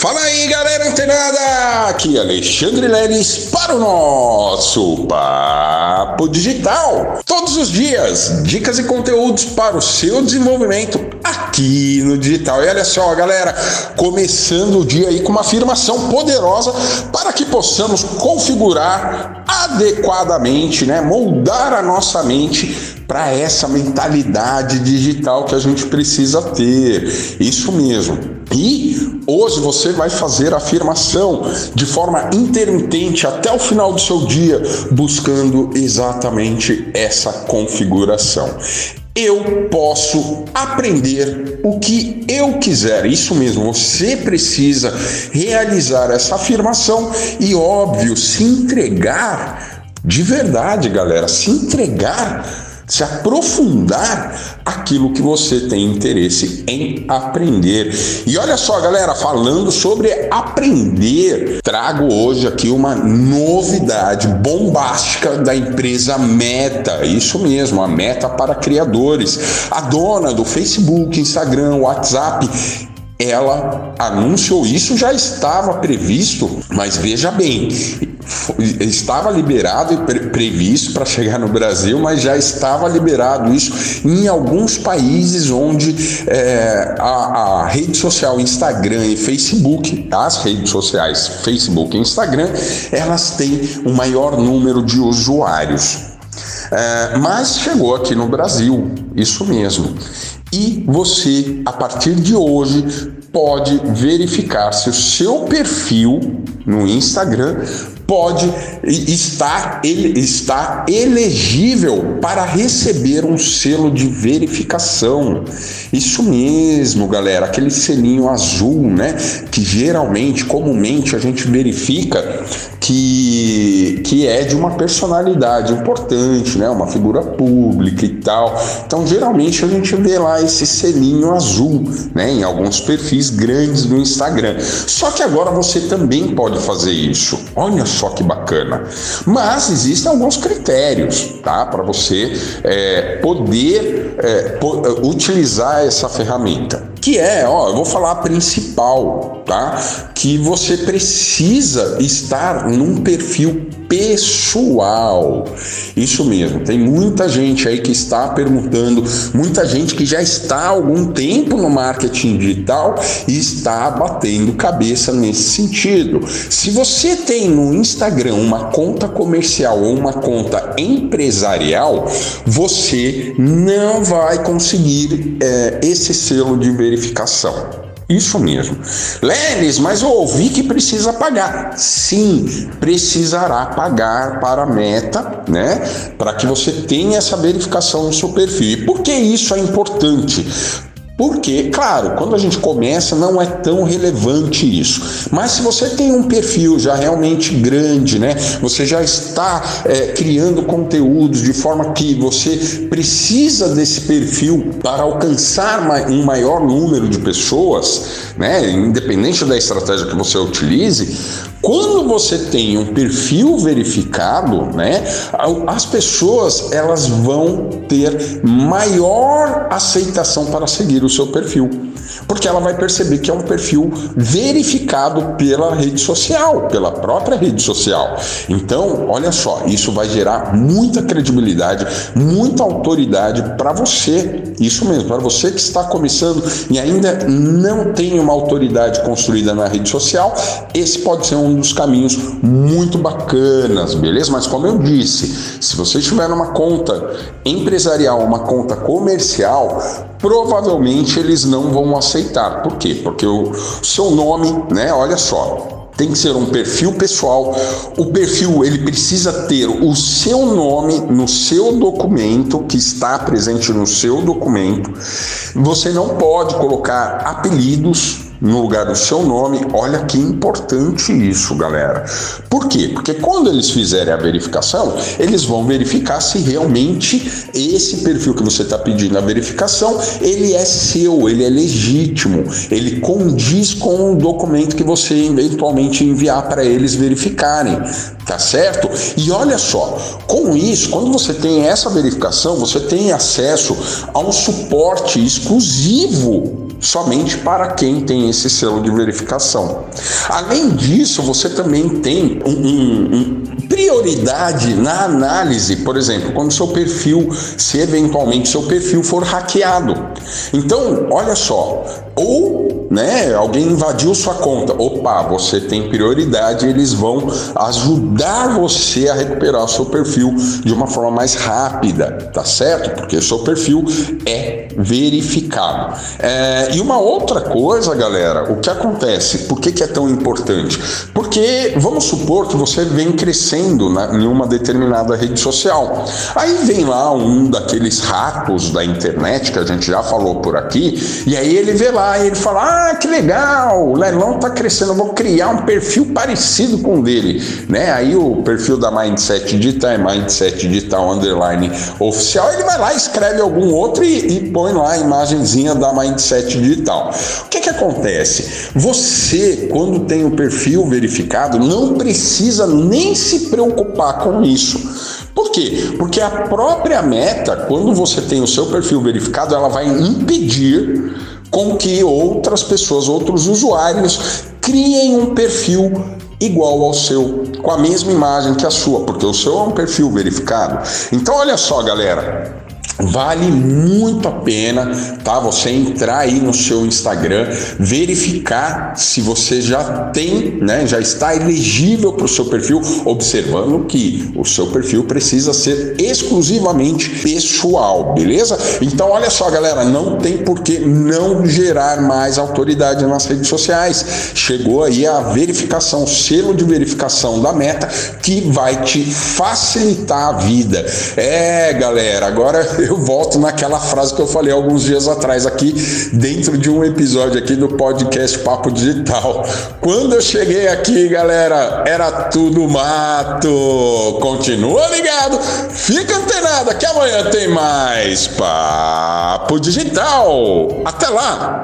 Fala aí, galera antenada! Aqui Alexandre Leles para o nosso Papo Digital. Todos os dias, dicas e conteúdos para o seu desenvolvimento aqui no digital. E olha só, galera, começando o dia aí com uma afirmação poderosa para que possamos configurar adequadamente, né, moldar a nossa mente para essa mentalidade digital que a gente precisa ter. Isso mesmo. E hoje você vai fazer a afirmação de forma intermitente até o final do seu dia, buscando exatamente essa configuração. Eu posso aprender o que eu quiser. Isso mesmo, você precisa realizar essa afirmação e, óbvio, se entregar de verdade, galera, se entregar se aprofundar aquilo que você tem interesse em aprender. E olha só, galera, falando sobre aprender, trago hoje aqui uma novidade bombástica da empresa Meta. Isso mesmo, a Meta para criadores. A dona do Facebook, Instagram, WhatsApp ela anunciou isso já estava previsto, mas veja bem, estava liberado e pre previsto para chegar no Brasil, mas já estava liberado isso em alguns países onde é, a, a, rede social Instagram e Facebook, as redes sociais Facebook e Instagram, elas têm o um maior número de usuários. É, mas chegou aqui no Brasil, isso mesmo. E você, a partir de hoje, pode verificar se o seu perfil no Instagram pode estar, ele, está elegível para receber um selo de verificação. Isso mesmo, galera, aquele selinho azul, né? Que geralmente, comumente, a gente verifica que, que é de uma personalidade importante, né? Uma figura pública e tal. Então, geralmente a gente vê lá esse selinho azul, né? Em alguns perfis grandes no Instagram. Só que agora você também pode fazer isso. Olha só que bacana. Mas existem alguns critérios, tá? Para você é, poder é, po utilizar essa ferramenta. Que é, ó, eu vou falar a principal, tá? Que você precisa estar num perfil pessoal. Isso mesmo, tem muita gente aí que está perguntando, muita gente que já está há algum tempo no marketing digital e está batendo cabeça nesse sentido. Se você tem no Instagram uma conta comercial ou uma conta empresarial, você não vai conseguir é, esse selo de verificação. Isso mesmo. Lenes, mas eu ouvi que precisa pagar. Sim, precisará pagar para a meta, né? Para que você tenha essa verificação no seu perfil. E por que isso é importante? Porque, claro, quando a gente começa não é tão relevante isso. Mas se você tem um perfil já realmente grande, né? Você já está é, criando conteúdos de forma que você precisa desse perfil para alcançar um maior número de pessoas, né? Independente da estratégia que você utilize, quando você tem um perfil verificado, né, as pessoas elas vão ter maior aceitação para seguir o seu perfil, porque ela vai perceber que é um perfil verificado pela rede social, pela própria rede social. Então, olha só, isso vai gerar muita credibilidade, muita autoridade para você. Isso mesmo, para você que está começando e ainda não tem uma autoridade construída na rede social, esse pode ser um um dos caminhos muito bacanas, beleza? Mas como eu disse, se você estiver numa conta empresarial, uma conta comercial, provavelmente eles não vão aceitar. Por quê? Porque o seu nome, né? Olha só, tem que ser um perfil pessoal. O perfil ele precisa ter o seu nome no seu documento que está presente no seu documento. Você não pode colocar apelidos no lugar do seu nome. Olha que importante isso, galera. Por quê? Porque quando eles fizerem a verificação, eles vão verificar se realmente esse perfil que você está pedindo a verificação, ele é seu, ele é legítimo, ele condiz com o documento que você eventualmente enviar para eles verificarem, tá certo? E olha só, com isso, quando você tem essa verificação, você tem acesso a um suporte exclusivo somente para quem tem esse selo de verificação. Além disso, você também tem um, um, um prioridade na análise, por exemplo, quando seu perfil, se eventualmente seu perfil for hackeado. Então, olha só, ou né, alguém invadiu sua conta, opa, você tem prioridade, eles vão ajudar você a recuperar seu perfil de uma forma mais rápida, tá certo? Porque seu perfil é verificado. É, e uma outra coisa, galera, o que acontece? Por que, que é tão importante? Porque vamos supor que você vem crescendo né, em uma determinada rede social. Aí vem lá um daqueles ratos da internet que a gente já falou por aqui, e aí ele vê lá e ele fala: Ah, que legal, o leilão tá crescendo, eu vou criar um perfil parecido com o dele. Né? Aí o perfil da Mindset Digital é Mindset Digital Underline Oficial, ele vai lá, escreve algum outro e, e põe lá a imagenzinha da Mindset Digital. O que, que acontece? Você, quando tem o perfil verificado, não precisa nem se preocupar com isso. Por quê? Porque a própria meta, quando você tem o seu perfil verificado, ela vai impedir com que outras pessoas, outros usuários, criem um perfil igual ao seu, com a mesma imagem que a sua, porque o seu é um perfil verificado. Então, olha só, galera. Vale muito a pena, tá? Você entrar aí no seu Instagram, verificar se você já tem, né? Já está elegível para o seu perfil, observando que o seu perfil precisa ser exclusivamente pessoal, beleza? Então, olha só, galera, não tem por que não gerar mais autoridade nas redes sociais. Chegou aí a verificação, selo de verificação da meta que vai te facilitar a vida. É, galera, agora eu volto naquela frase que eu falei alguns dias atrás aqui, dentro de um episódio aqui do podcast Papo Digital. Quando eu cheguei aqui, galera, era tudo mato. Continua ligado, fica antenado que amanhã tem mais Papo Digital. Até lá!